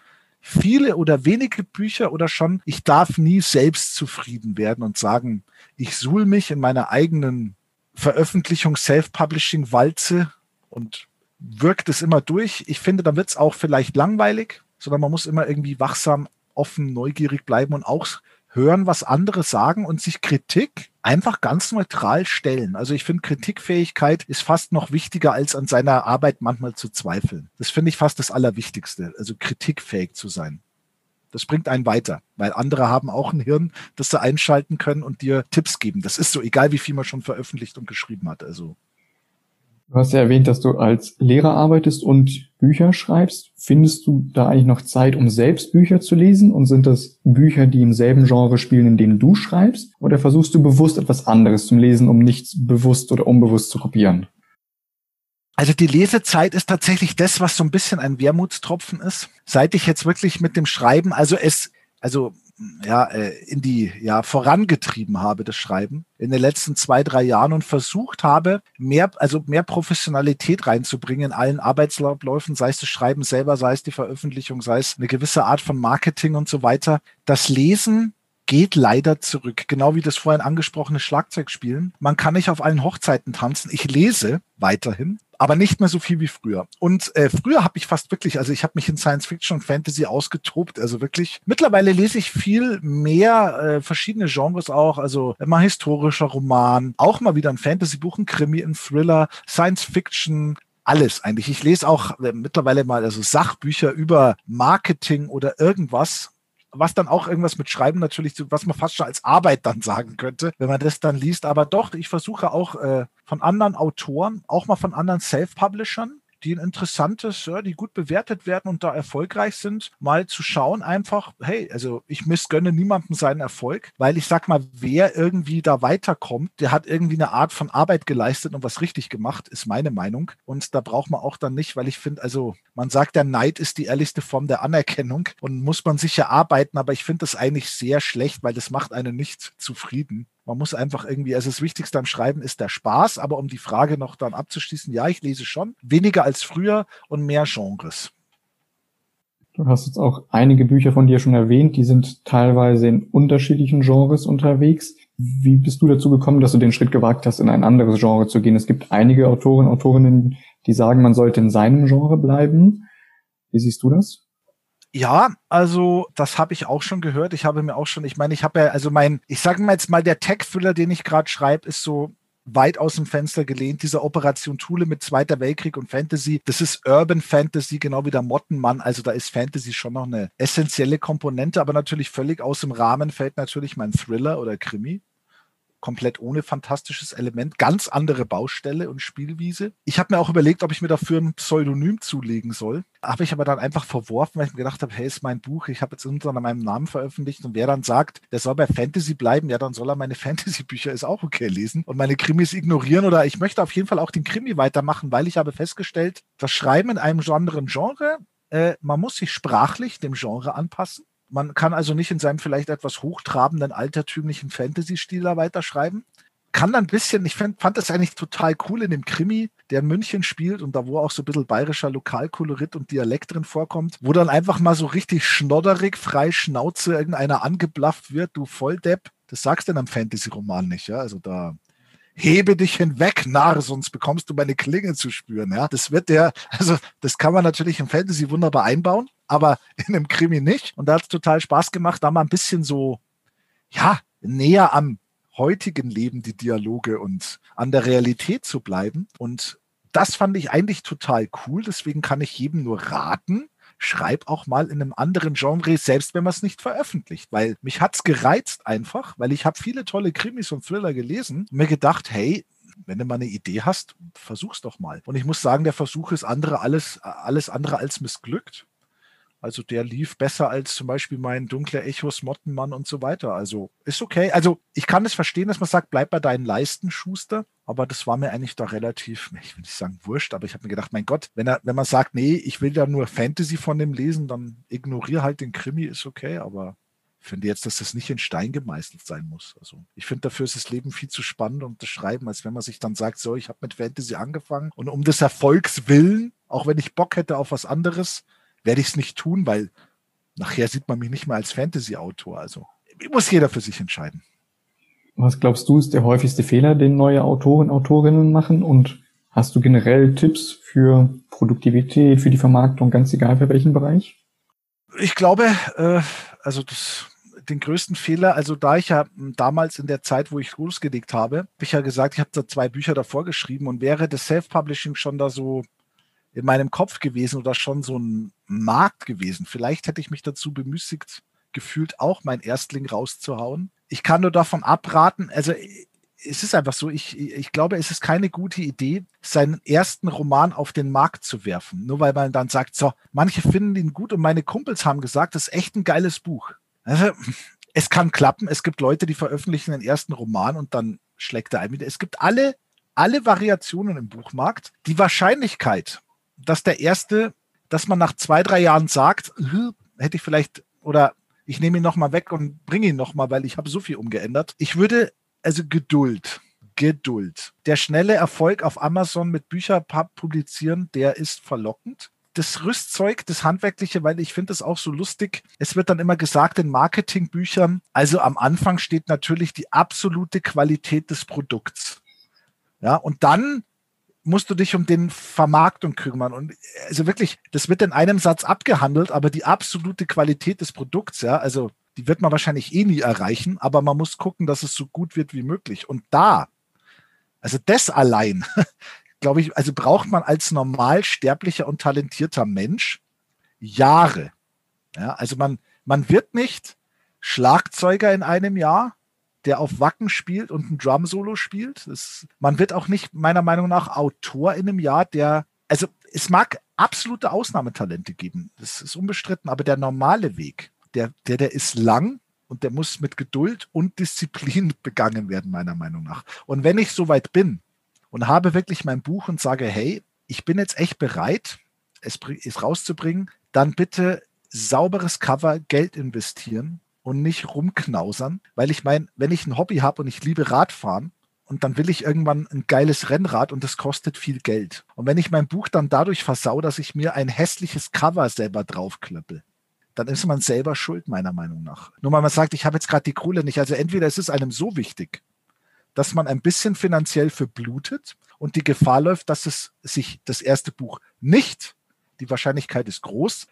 viele oder wenige Bücher oder schon, ich darf nie selbst zufrieden werden und sagen, ich suhl mich in meiner eigenen Veröffentlichung, Self-Publishing-Walze und wirkt es immer durch. Ich finde, dann wird es auch vielleicht langweilig, sondern man muss immer irgendwie wachsam offen, neugierig bleiben und auch hören, was andere sagen und sich Kritik einfach ganz neutral stellen. Also ich finde, Kritikfähigkeit ist fast noch wichtiger, als an seiner Arbeit manchmal zu zweifeln. Das finde ich fast das Allerwichtigste, also kritikfähig zu sein. Das bringt einen weiter, weil andere haben auch ein Hirn, das sie einschalten können und dir Tipps geben. Das ist so, egal wie viel man schon veröffentlicht und geschrieben hat. Also Du hast ja erwähnt, dass du als Lehrer arbeitest und Bücher schreibst. Findest du da eigentlich noch Zeit, um selbst Bücher zu lesen? Und sind das Bücher, die im selben Genre spielen, in denen du schreibst? Oder versuchst du bewusst etwas anderes zum Lesen, um nichts bewusst oder unbewusst zu kopieren? Also die Lesezeit ist tatsächlich das, was so ein bisschen ein Wermutstropfen ist. Seit ich jetzt wirklich mit dem Schreiben, also es, also ja, äh, in die, ja, vorangetrieben habe, das Schreiben in den letzten zwei, drei Jahren und versucht habe, mehr, also mehr Professionalität reinzubringen in allen Arbeitsabläufen, sei es das Schreiben selber, sei es die Veröffentlichung, sei es eine gewisse Art von Marketing und so weiter. Das Lesen geht leider zurück. Genau wie das vorhin angesprochene Schlagzeugspielen. Man kann nicht auf allen Hochzeiten tanzen. Ich lese weiterhin, aber nicht mehr so viel wie früher. Und äh, früher habe ich fast wirklich, also ich habe mich in Science Fiction und Fantasy ausgetobt, also wirklich. Mittlerweile lese ich viel mehr äh, verschiedene Genres auch, also immer historischer Roman, auch mal wieder ein Fantasy-Buch, ein Krimi, ein Thriller, Science Fiction, alles eigentlich. Ich lese auch äh, mittlerweile mal also Sachbücher über Marketing oder irgendwas was dann auch irgendwas mit Schreiben natürlich, was man fast schon als Arbeit dann sagen könnte, wenn man das dann liest. Aber doch, ich versuche auch äh, von anderen Autoren, auch mal von anderen Self-Publishern, die ein interessantes, ja, die gut bewertet werden und da erfolgreich sind, mal zu schauen einfach, hey, also ich missgönne niemandem seinen Erfolg, weil ich sag mal, wer irgendwie da weiterkommt, der hat irgendwie eine Art von Arbeit geleistet und was richtig gemacht, ist meine Meinung. Und da braucht man auch dann nicht, weil ich finde, also man sagt, der Neid ist die ehrlichste Form der Anerkennung und muss man sicher arbeiten, aber ich finde das eigentlich sehr schlecht, weil das macht einen nicht zufrieden. Man muss einfach irgendwie, also das Wichtigste am Schreiben ist der Spaß, aber um die Frage noch dann abzuschließen, ja, ich lese schon, weniger als früher und mehr Genres. Du hast jetzt auch einige Bücher von dir schon erwähnt, die sind teilweise in unterschiedlichen Genres unterwegs. Wie bist du dazu gekommen, dass du den Schritt gewagt hast, in ein anderes Genre zu gehen? Es gibt einige Autoren, Autorinnen, die sagen, man sollte in seinem Genre bleiben. Wie siehst du das? Ja, also das habe ich auch schon gehört. Ich habe mir auch schon, ich meine, ich habe ja, also mein, ich sage mal jetzt mal, der Tech-Thriller, den ich gerade schreibe, ist so weit aus dem Fenster gelehnt. Dieser Operation Thule mit Zweiter Weltkrieg und Fantasy, das ist Urban Fantasy, genau wie der Mottenmann. Also da ist Fantasy schon noch eine essentielle Komponente, aber natürlich völlig aus dem Rahmen fällt natürlich mein Thriller oder Krimi komplett ohne fantastisches Element, ganz andere Baustelle und Spielwiese. Ich habe mir auch überlegt, ob ich mir dafür ein Pseudonym zulegen soll. Habe ich aber dann einfach verworfen, weil ich mir gedacht habe, hey, ist mein Buch, ich habe jetzt unter meinem Namen veröffentlicht und wer dann sagt, der soll bei Fantasy bleiben, ja, dann soll er meine [LAUGHS] Fantasy-Bücher ist auch okay lesen und meine Krimis ignorieren oder ich möchte auf jeden Fall auch den Krimi weitermachen, weil ich habe festgestellt, das Schreiben in einem anderen Genre, äh, man muss sich sprachlich dem Genre anpassen. Man kann also nicht in seinem vielleicht etwas hochtrabenden, altertümlichen Fantasy-Stil da weiterschreiben. Kann dann ein bisschen, ich fand, fand das eigentlich total cool in dem Krimi, der in München spielt und da wo auch so ein bisschen bayerischer Lokalkolorit und Dialekt drin vorkommt, wo dann einfach mal so richtig schnodderig, frei Schnauze irgendeiner angeblafft wird, du Volldepp. Das sagst du in einem Fantasy-Roman nicht, ja. Also da hebe dich hinweg, Narr, sonst bekommst du meine Klinge zu spüren. Ja, das wird der, also das kann man natürlich im Fantasy wunderbar einbauen, aber [LAUGHS] in einem Krimi nicht. Und da hat es total Spaß gemacht, da mal ein bisschen so, ja, näher am heutigen Leben die Dialoge und an der Realität zu bleiben. Und das fand ich eigentlich total cool. Deswegen kann ich jedem nur raten, schreib auch mal in einem anderen Genre, selbst wenn man es nicht veröffentlicht. Weil mich hat es gereizt einfach, weil ich habe viele tolle Krimis und Thriller gelesen und mir gedacht, hey, wenn du mal eine Idee hast, versuch's doch mal. Und ich muss sagen, der Versuch ist andere alles, alles andere als missglückt. Also der lief besser als zum Beispiel mein dunkler Echos, Mottenmann und so weiter. Also ist okay. Also ich kann es verstehen, dass man sagt, bleib bei deinen Leisten, Schuster. Aber das war mir eigentlich da relativ, [LAUGHS] ich will nicht sagen wurscht, aber ich habe mir gedacht, mein Gott, wenn er, wenn man sagt, nee, ich will da nur Fantasy von dem lesen, dann ignoriere halt den Krimi, ist okay. Aber ich finde jetzt, dass das nicht in Stein gemeißelt sein muss. Also ich finde, dafür ist das Leben viel zu spannend und das Schreiben, als wenn man sich dann sagt, so, ich habe mit Fantasy angefangen und um des Erfolgs willen, auch wenn ich Bock hätte auf was anderes, werde ich es nicht tun, weil nachher sieht man mich nicht mehr als Fantasy-Autor. Also muss jeder für sich entscheiden. Was glaubst du, ist der häufigste Fehler, den neue Autoren, Autorinnen machen? Und hast du generell Tipps für Produktivität, für die Vermarktung, ganz egal für welchen Bereich? Ich glaube, äh, also das, den größten Fehler, also da ich ja damals in der Zeit, wo ich losgelegt habe, habe ich ja gesagt, ich habe da zwei Bücher davor geschrieben und wäre das Self-Publishing schon da so in meinem Kopf gewesen oder schon so ein Markt gewesen. Vielleicht hätte ich mich dazu bemüßigt gefühlt, auch mein Erstling rauszuhauen. Ich kann nur davon abraten, also es ist einfach so, ich, ich glaube, es ist keine gute Idee, seinen ersten Roman auf den Markt zu werfen. Nur weil man dann sagt, so, manche finden ihn gut und meine Kumpels haben gesagt, das ist echt ein geiles Buch. Also, es kann klappen. Es gibt Leute, die veröffentlichen den ersten Roman und dann schlägt er ein wieder. Es gibt alle, alle Variationen im Buchmarkt. Die Wahrscheinlichkeit, dass der erste, dass man nach zwei, drei Jahren sagt, hätte ich vielleicht oder ich nehme ihn nochmal weg und bringe ihn nochmal, weil ich habe so viel umgeändert. Ich würde, also Geduld, Geduld. Der schnelle Erfolg auf Amazon mit Büchern publizieren, der ist verlockend. Das Rüstzeug, das Handwerkliche, weil ich finde es auch so lustig. Es wird dann immer gesagt in Marketingbüchern, also am Anfang steht natürlich die absolute Qualität des Produkts. Ja, und dann musst du dich um den Vermarktung kümmern. Und also wirklich, das wird in einem Satz abgehandelt, aber die absolute Qualität des Produkts, ja, also die wird man wahrscheinlich eh nie erreichen, aber man muss gucken, dass es so gut wird wie möglich. Und da, also das allein, [LAUGHS] glaube ich, also braucht man als normal sterblicher und talentierter Mensch Jahre. Ja, also man, man wird nicht Schlagzeuger in einem Jahr, der auf Wacken spielt und ein Drum-Solo spielt. Das, man wird auch nicht, meiner Meinung nach, Autor in einem Jahr, der, also es mag absolute Ausnahmetalente geben, das ist unbestritten, aber der normale Weg, der, der, der ist lang und der muss mit Geduld und Disziplin [LAUGHS] begangen werden, meiner Meinung nach. Und wenn ich soweit bin und habe wirklich mein Buch und sage, hey, ich bin jetzt echt bereit, es, es rauszubringen, dann bitte sauberes Cover, Geld investieren, und nicht rumknausern, weil ich meine, wenn ich ein Hobby habe und ich liebe Radfahren und dann will ich irgendwann ein geiles Rennrad und das kostet viel Geld. Und wenn ich mein Buch dann dadurch versau, dass ich mir ein hässliches Cover selber draufklöppel, dann ist man selber schuld, meiner Meinung nach. Nur weil man sagt, ich habe jetzt gerade die Kohle nicht. Also entweder ist es einem so wichtig, dass man ein bisschen finanziell verblutet und die Gefahr läuft, dass es sich das erste Buch nicht, die Wahrscheinlichkeit ist groß,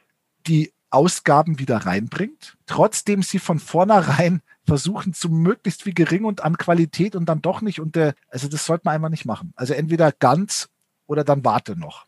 die Ausgaben wieder reinbringt, trotzdem sie von vornherein [LAUGHS] versuchen zu möglichst wie gering und an Qualität und dann doch nicht. Und der, also das sollte man einfach nicht machen. Also entweder ganz oder dann warte noch.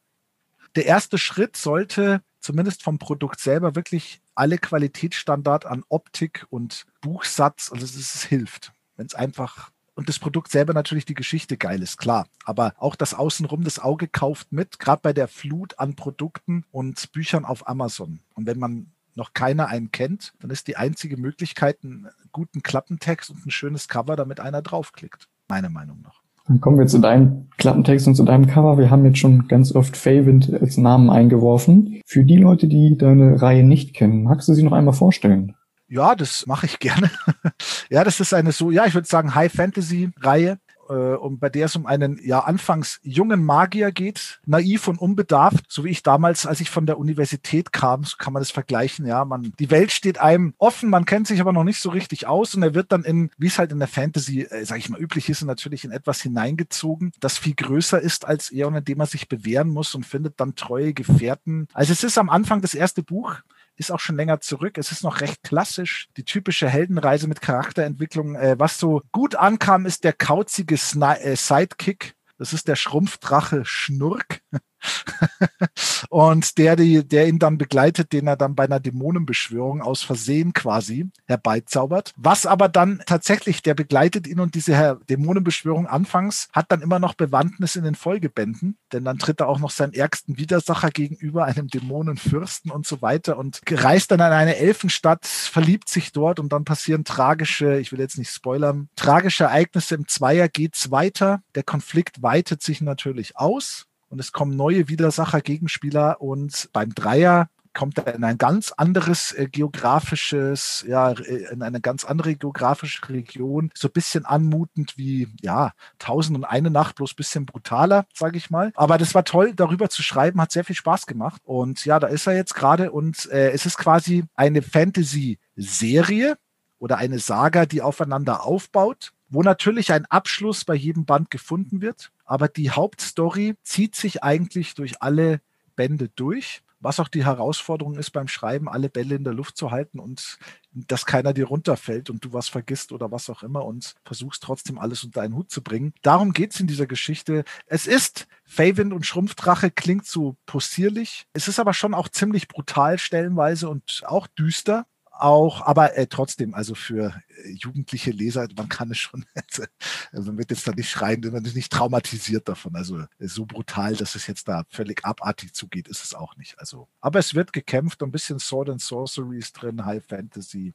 Der erste Schritt sollte zumindest vom Produkt selber wirklich alle Qualitätsstandard an Optik und Buchsatz, also es, es hilft, wenn es einfach und das Produkt selber natürlich die Geschichte geil ist, klar. Aber auch das Außenrum, das Auge kauft mit, gerade bei der Flut an Produkten und Büchern auf Amazon. Und wenn man noch keiner einen kennt, dann ist die einzige Möglichkeit einen guten Klappentext und ein schönes Cover, damit einer draufklickt. Meine Meinung nach. Dann kommen wir zu deinem Klappentext und zu deinem Cover. Wir haben jetzt schon ganz oft Favind als Namen eingeworfen. Für die Leute, die deine Reihe nicht kennen, magst du sie noch einmal vorstellen? Ja, das mache ich gerne. [LAUGHS] ja, das ist eine so, ja, ich würde sagen High Fantasy Reihe äh, und bei der es um einen ja anfangs jungen Magier geht, naiv und unbedarft, so wie ich damals, als ich von der Universität kam, so kann man das vergleichen, ja, man, die Welt steht einem offen, man kennt sich aber noch nicht so richtig aus und er wird dann in, wie es halt in der Fantasy, äh, sag ich mal, üblich ist, natürlich in etwas hineingezogen, das viel größer ist als er und in dem er sich bewähren muss und findet dann treue Gefährten. Also es ist am Anfang das erste Buch, ist auch schon länger zurück. Es ist noch recht klassisch. Die typische Heldenreise mit Charakterentwicklung. Äh, was so gut ankam, ist der kauzige Sni äh, Sidekick. Das ist der Schrumpfdrache Schnurk. [LAUGHS] [LAUGHS] und der, die, der ihn dann begleitet, den er dann bei einer Dämonenbeschwörung aus Versehen quasi herbeizaubert. Was aber dann tatsächlich, der begleitet ihn und diese Dämonenbeschwörung anfangs hat dann immer noch Bewandtnis in den Folgebänden, denn dann tritt er auch noch seinen ärgsten Widersacher gegenüber, einem Dämonenfürsten und so weiter und reist dann an eine Elfenstadt, verliebt sich dort und dann passieren tragische, ich will jetzt nicht spoilern, tragische Ereignisse im Zweier geht's weiter. Der Konflikt weitet sich natürlich aus und es kommen neue Widersacher, Gegenspieler und beim Dreier kommt er in ein ganz anderes äh, geografisches, ja, äh, in eine ganz andere geografische Region, so ein bisschen anmutend wie, ja, Tausend und eine Nacht, bloß ein bisschen brutaler, sage ich mal. Aber das war toll, darüber zu schreiben, hat sehr viel Spaß gemacht. Und ja, da ist er jetzt gerade und äh, es ist quasi eine Fantasy-Serie oder eine Saga, die aufeinander aufbaut wo natürlich ein Abschluss bei jedem Band gefunden wird. Aber die Hauptstory zieht sich eigentlich durch alle Bände durch. Was auch die Herausforderung ist beim Schreiben, alle Bälle in der Luft zu halten und dass keiner dir runterfällt und du was vergisst oder was auch immer und versuchst trotzdem alles unter einen Hut zu bringen. Darum geht's in dieser Geschichte. Es ist Favind und Schrumpfdrache klingt so possierlich. Es ist aber schon auch ziemlich brutal stellenweise und auch düster auch, aber äh, trotzdem, also für äh, jugendliche Leser, man kann es schon, [LAUGHS] also man wird jetzt da nicht schreien, man ist nicht traumatisiert davon. Also äh, so brutal, dass es jetzt da völlig abartig zugeht, ist es auch nicht. Also, aber es wird gekämpft, ein bisschen Sword and Sorcery ist drin, High Fantasy.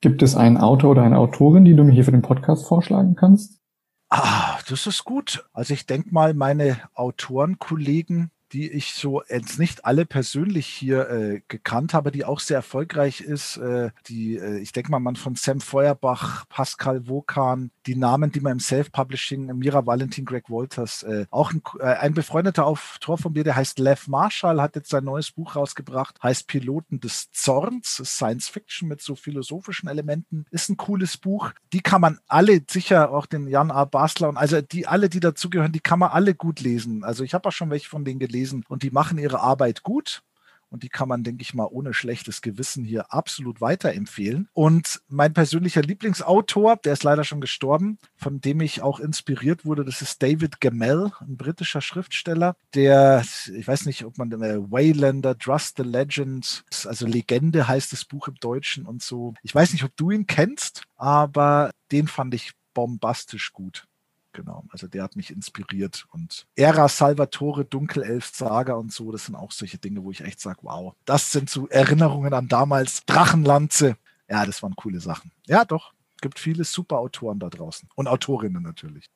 Gibt es einen Autor oder eine Autorin, die du mir hier für den Podcast vorschlagen kannst? Ah, das ist gut. Also ich denke mal, meine Autorenkollegen die ich so jetzt nicht alle persönlich hier äh, gekannt habe, die auch sehr erfolgreich ist. Äh, die, äh, ich denke mal, man von Sam Feuerbach, Pascal Wokan, die Namen, die man im Self-Publishing, Mira Valentin, Greg Walters, äh, auch ein, äh, ein befreundeter Autor von mir, der heißt Lev Marshall, hat jetzt sein neues Buch rausgebracht, heißt Piloten des Zorns, Science Fiction mit so philosophischen Elementen, ist ein cooles Buch. Die kann man alle, sicher auch den Jan A. Basler und also die alle, die dazugehören, die kann man alle gut lesen. Also ich habe auch schon welche von denen gelesen gelesen und die machen ihre Arbeit gut. Und die kann man, denke ich mal, ohne schlechtes Gewissen hier absolut weiterempfehlen. Und mein persönlicher Lieblingsautor, der ist leider schon gestorben, von dem ich auch inspiriert wurde, das ist David Gamel, ein britischer Schriftsteller, der, ich weiß nicht, ob man äh, Waylander, Trust the Legend, also Legende heißt das Buch im Deutschen und so. Ich weiß nicht, ob du ihn kennst, aber den fand ich bombastisch gut. Genau, also der hat mich inspiriert. Und Ära Salvatore, Dunkelelf Saga und so, das sind auch solche Dinge, wo ich echt sage, wow, das sind so Erinnerungen an damals Drachenlanze. Ja, das waren coole Sachen. Ja, doch, gibt viele super Autoren da draußen und Autorinnen natürlich.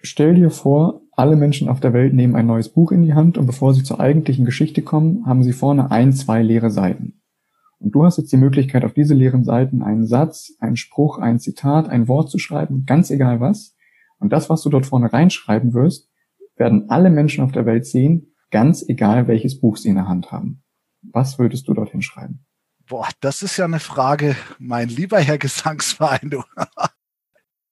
Stell dir vor, alle Menschen auf der Welt nehmen ein neues Buch in die Hand und bevor sie zur eigentlichen Geschichte kommen, haben sie vorne ein, zwei leere Seiten. Und du hast jetzt die Möglichkeit, auf diese leeren Seiten einen Satz, einen Spruch, ein Zitat, ein Wort zu schreiben, ganz egal was. Und das, was du dort vorne reinschreiben wirst, werden alle Menschen auf der Welt sehen, ganz egal welches Buch sie in der Hand haben. Was würdest du dorthin schreiben? Boah, das ist ja eine Frage, mein lieber Herr [LAUGHS] Gesangsverein. Du.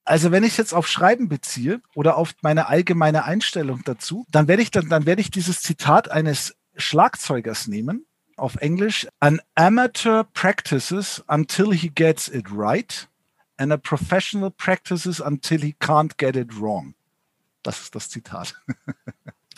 Also wenn ich jetzt auf Schreiben beziehe oder auf meine allgemeine Einstellung dazu, dann werde ich dann, dann werde ich dieses Zitat eines Schlagzeugers nehmen, auf Englisch. An amateur practices until he gets it right and a professional practices until he can't get it wrong. Das ist das Zitat. [LAUGHS]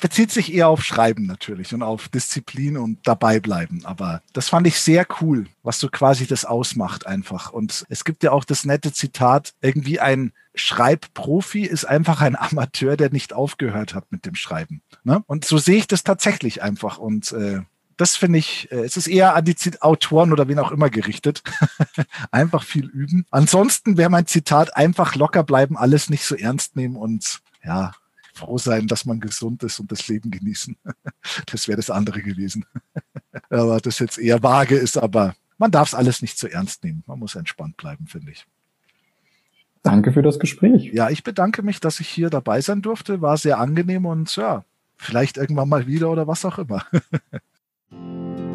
bezieht sich eher auf Schreiben natürlich und auf Disziplin und dabei bleiben. Aber das fand ich sehr cool, was so quasi das ausmacht einfach. Und es gibt ja auch das nette Zitat, irgendwie ein Schreibprofi ist einfach ein Amateur, der nicht aufgehört hat mit dem Schreiben. Ne? Und so sehe ich das tatsächlich einfach. Und äh, das finde ich, äh, es ist eher an die Autoren oder wen auch immer gerichtet. [LAUGHS] einfach viel üben. Ansonsten wäre mein Zitat einfach locker bleiben, alles nicht so ernst nehmen und ja, froh sein, dass man gesund ist und das Leben genießen. [LAUGHS] Das wäre das andere gewesen. [LAUGHS] Aber das jetzt eher vage ist, aber man darf es alles nicht zu so ernst nehmen. Man muss entspannt bleiben, finde ich. Danke für das Gespräch. Ja, ich bedanke mich, dass ich hier dabei sein durfte. War sehr angenehm und ja, vielleicht irgendwann mal wieder oder was auch immer. Thank you.